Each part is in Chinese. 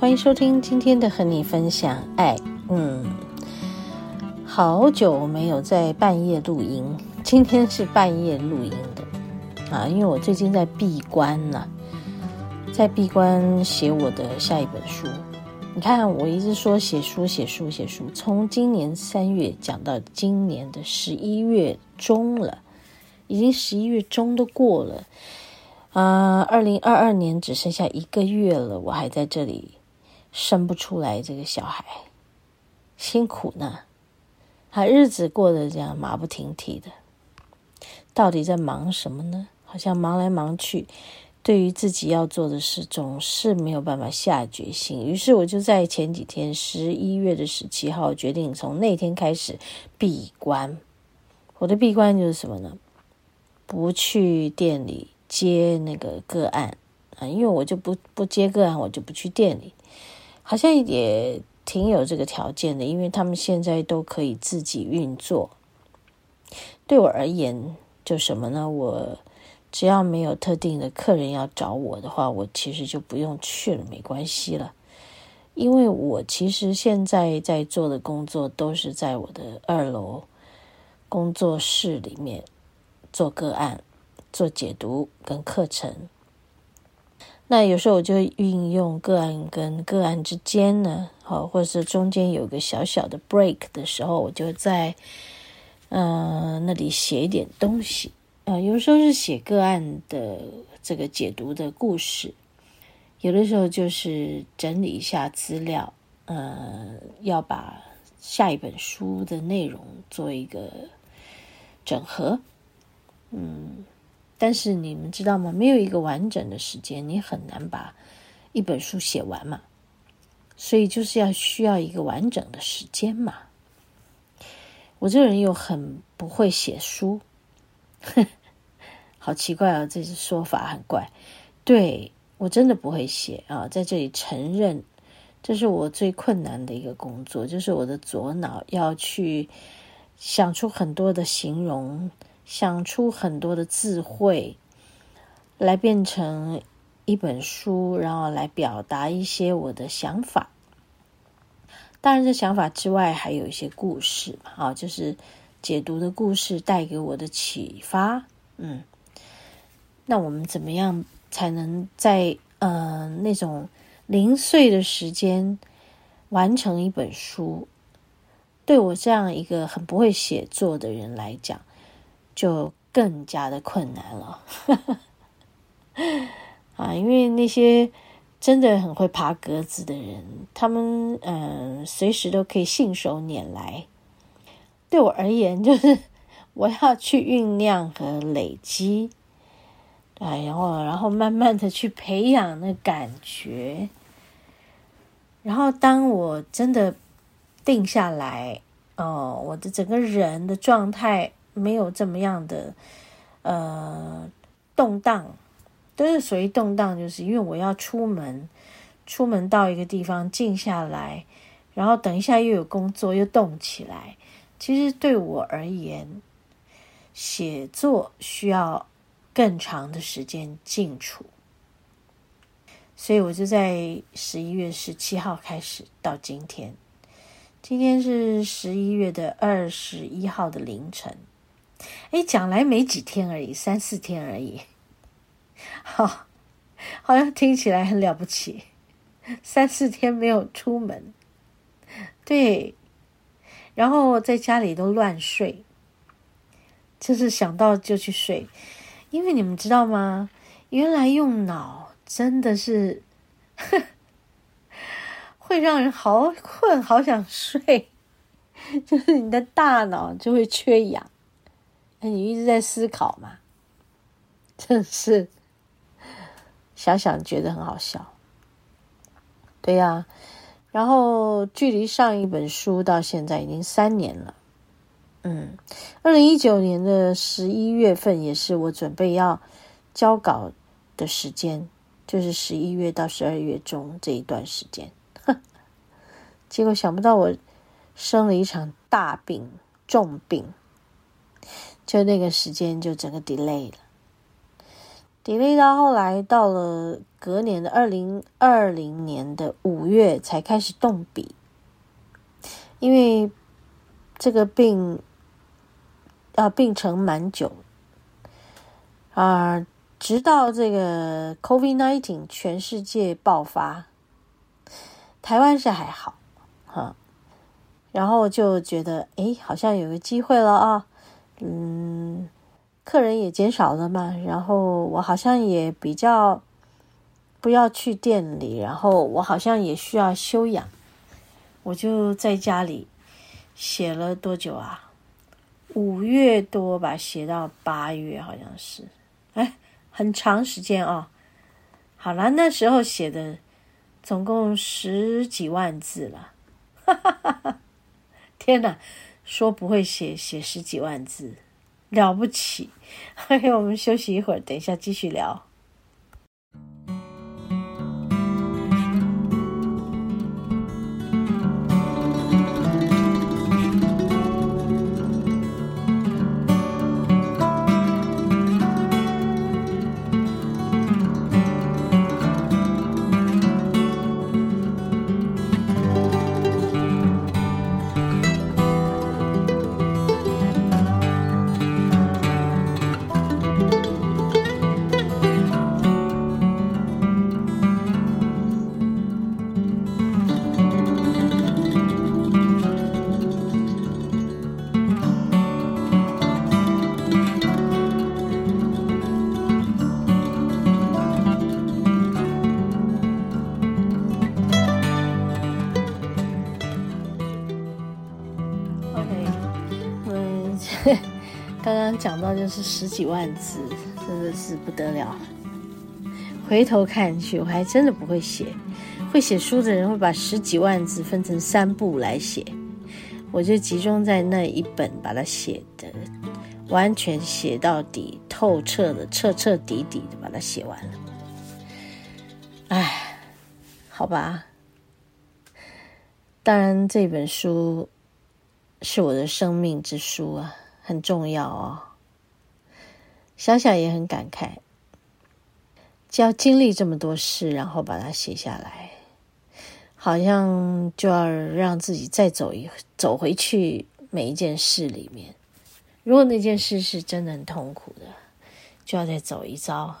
欢迎收听今天的和你分享爱。嗯，好久没有在半夜录音，今天是半夜录音的啊，因为我最近在闭关呢，在闭关写我的下一本书。你看，我一直说写书、写书、写书，从今年三月讲到今年的十一月中了，已经十一月中都过了啊，二零二二年只剩下一个月了，我还在这里。生不出来这个小孩，辛苦呢，他日子过得这样马不停蹄的，到底在忙什么呢？好像忙来忙去，对于自己要做的事总是没有办法下决心。于是我就在前几天，十一月的十七号，决定从那天开始闭关。我的闭关就是什么呢？不去店里接那个个案啊，因为我就不不接个案，我就不去店里。好像也挺有这个条件的，因为他们现在都可以自己运作。对我而言，就什么呢？我只要没有特定的客人要找我的话，我其实就不用去了，没关系了。因为我其实现在在做的工作都是在我的二楼工作室里面做个案、做解读跟课程。那有时候我就运用个案跟个案之间呢，好，或者是中间有个小小的 break 的时候，我就在嗯、那里写一点东西啊、呃。有时候是写个案的这个解读的故事，有的时候就是整理一下资料，嗯、呃，要把下一本书的内容做一个整合，嗯。但是你们知道吗？没有一个完整的时间，你很难把一本书写完嘛。所以就是要需要一个完整的时间嘛。我这个人又很不会写书，好奇怪啊！这说法很怪。对，我真的不会写啊，在这里承认，这是我最困难的一个工作，就是我的左脑要去想出很多的形容。想出很多的智慧，来变成一本书，然后来表达一些我的想法。当然，这想法之外，还有一些故事啊，就是解读的故事带给我的启发。嗯，那我们怎么样才能在呃那种零碎的时间完成一本书？对我这样一个很不会写作的人来讲。就更加的困难了，啊，因为那些真的很会爬格子的人，他们嗯，随时都可以信手拈来。对我而言，就是 我要去酝酿和累积，哎，然后然后慢慢的去培养那感觉，然后当我真的定下来，哦，我的整个人的状态。没有这么样的呃动荡，都是属于动荡，就是因为我要出门，出门到一个地方静下来，然后等一下又有工作又动起来。其实对我而言，写作需要更长的时间静处，所以我就在十一月十七号开始到今天，今天是十一月的二十一号的凌晨。哎，讲来没几天而已，三四天而已，好，好像听起来很了不起。三四天没有出门，对，然后在家里都乱睡，就是想到就去睡。因为你们知道吗？原来用脑真的是会让人好困，好想睡，就是你的大脑就会缺氧。你一直在思考嘛，真是想想觉得很好笑。对呀。然后距离上一本书到现在已经三年了。嗯，二零一九年的十一月份也是我准备要交稿的时间，就是十一月到十二月中这一段时间。哼，结果想不到我生了一场大病，重病，就那个时间就整个 delay 了，delay 到后来到了隔年的二零二零年的五月才开始动笔，因为这个病。啊，病程蛮久。啊，直到这个 COVID-19 全世界爆发，台湾是还好哈，然后就觉得哎，好像有个机会了啊，嗯，客人也减少了嘛，然后我好像也比较不要去店里，然后我好像也需要休养，我就在家里写了多久啊？五月多吧，写到八月好像是，哎，很长时间哦。好了，那时候写的总共十几万字了，哈哈哈哈！天哪，说不会写写十几万字，了不起！嘿 嘿，我们休息一会儿，等一下继续聊。就是十几万字，真的是不得了。回头看去，我还真的不会写。会写书的人会把十几万字分成三部来写，我就集中在那一本把它写的完全写到底，透彻的、彻彻底底的把它写完了。哎，好吧。当然，这本书是我的生命之书啊。很重要哦，想想也很感慨，就要经历这么多事，然后把它写下来，好像就要让自己再走一走回去每一件事里面。如果那件事是真的很痛苦的，就要再走一遭。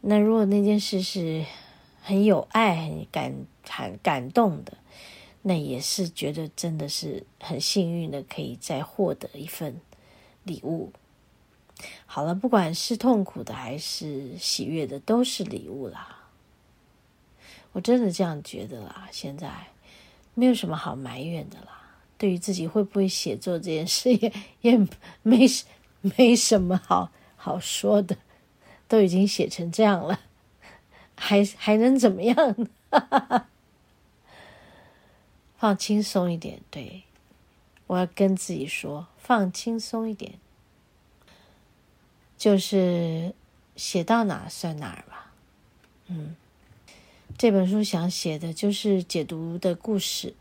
那如果那件事是很有爱、很感、很感动的。那也是觉得真的是很幸运的，可以再获得一份礼物。好了，不管是痛苦的还是喜悦的，都是礼物啦。我真的这样觉得啦。现在没有什么好埋怨的啦。对于自己会不会写作这件事也，也也没没什么好好说的，都已经写成这样了，还还能怎么样？哈哈哈。放轻松一点，对，我要跟自己说，放轻松一点，就是写到哪算哪吧。嗯，这本书想写的就是解读的故事。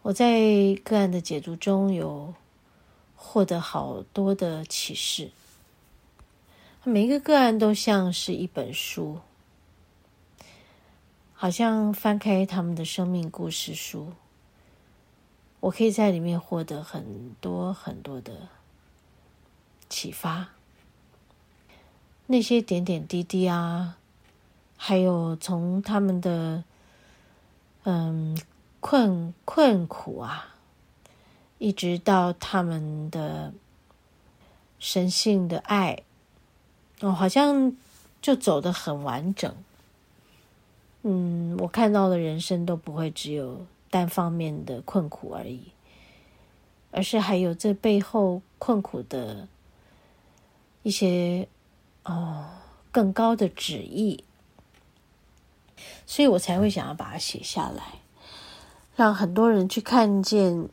我在个案的解读中有获得好多的启示，每一个个案都像是一本书。好像翻开他们的生命故事书，我可以在里面获得很多很多的启发。那些点点滴滴啊，还有从他们的嗯困困苦啊，一直到他们的神性的爱，哦，好像就走得很完整。嗯，我看到的人生都不会只有单方面的困苦而已，而是还有这背后困苦的一些哦更高的旨意。所以我才会想要把它写下来，让很多人去看见，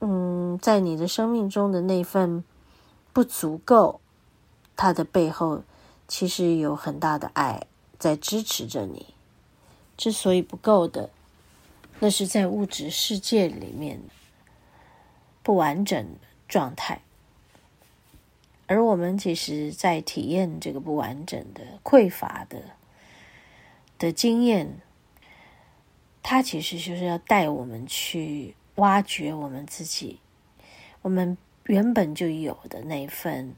嗯，在你的生命中的那份不足够，它的背后其实有很大的爱在支持着你。之所以不够的，那是在物质世界里面不完整状态。而我们其实，在体验这个不完整的、匮乏的的经验，它其实就是要带我们去挖掘我们自己，我们原本就有的那份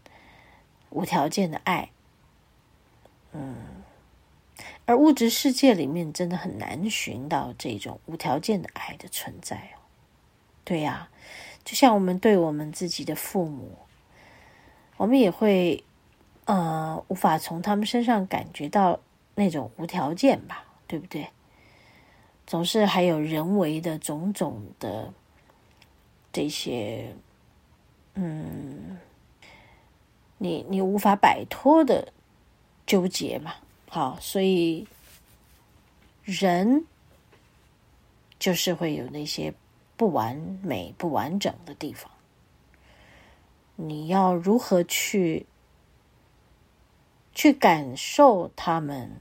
无条件的爱。嗯，而物质世界里面真的很难寻到这种无条件的爱的存在哦。对呀，就像我们对我们自己的父母。我们也会，呃，无法从他们身上感觉到那种无条件吧，对不对？总是还有人为的种种的这些，嗯，你你无法摆脱的纠结嘛。好，所以人就是会有那些不完美、不完整的地方。你要如何去去感受他们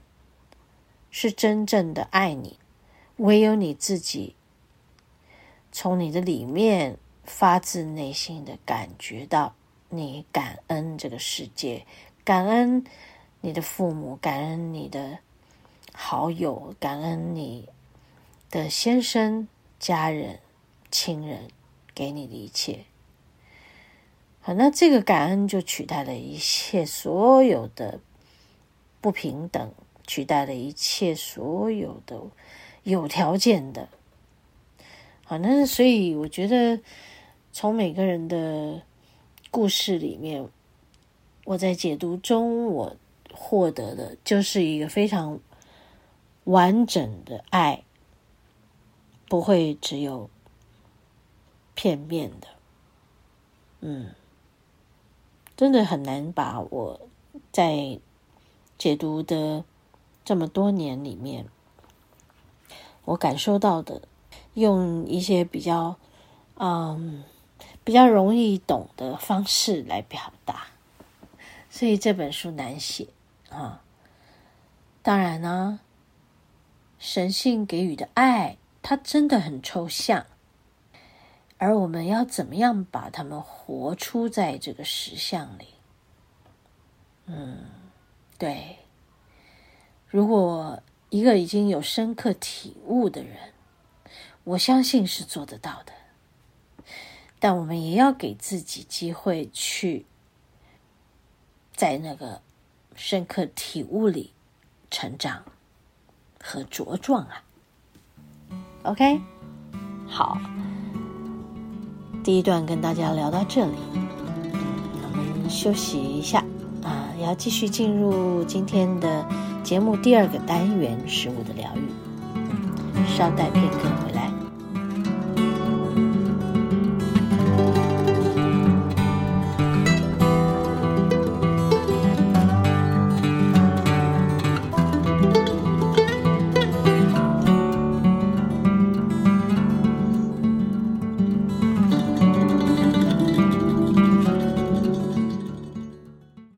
是真正的爱你？唯有你自己从你的里面发自内心的感觉到，你感恩这个世界，感恩你的父母，感恩你的好友，感恩你的先生、家人、亲人给你的一切。好，那这个感恩就取代了一切所有的不平等，取代了一切所有的有条件的。好，那所以我觉得，从每个人的故事里面，我在解读中，我获得的就是一个非常完整的爱，不会只有片面的，嗯。真的很难把我在解读的这么多年里面，我感受到的，用一些比较嗯比较容易懂的方式来表达，所以这本书难写啊。当然呢，神性给予的爱，它真的很抽象。而我们要怎么样把他们活出在这个实相里？嗯，对。如果一个已经有深刻体悟的人，我相信是做得到的。但我们也要给自己机会去在那个深刻体悟里成长和茁壮啊。OK，好。第一段跟大家聊到这里，我们休息一下啊，要继续进入今天的节目第二个单元——食物的疗愈。稍待片刻。回来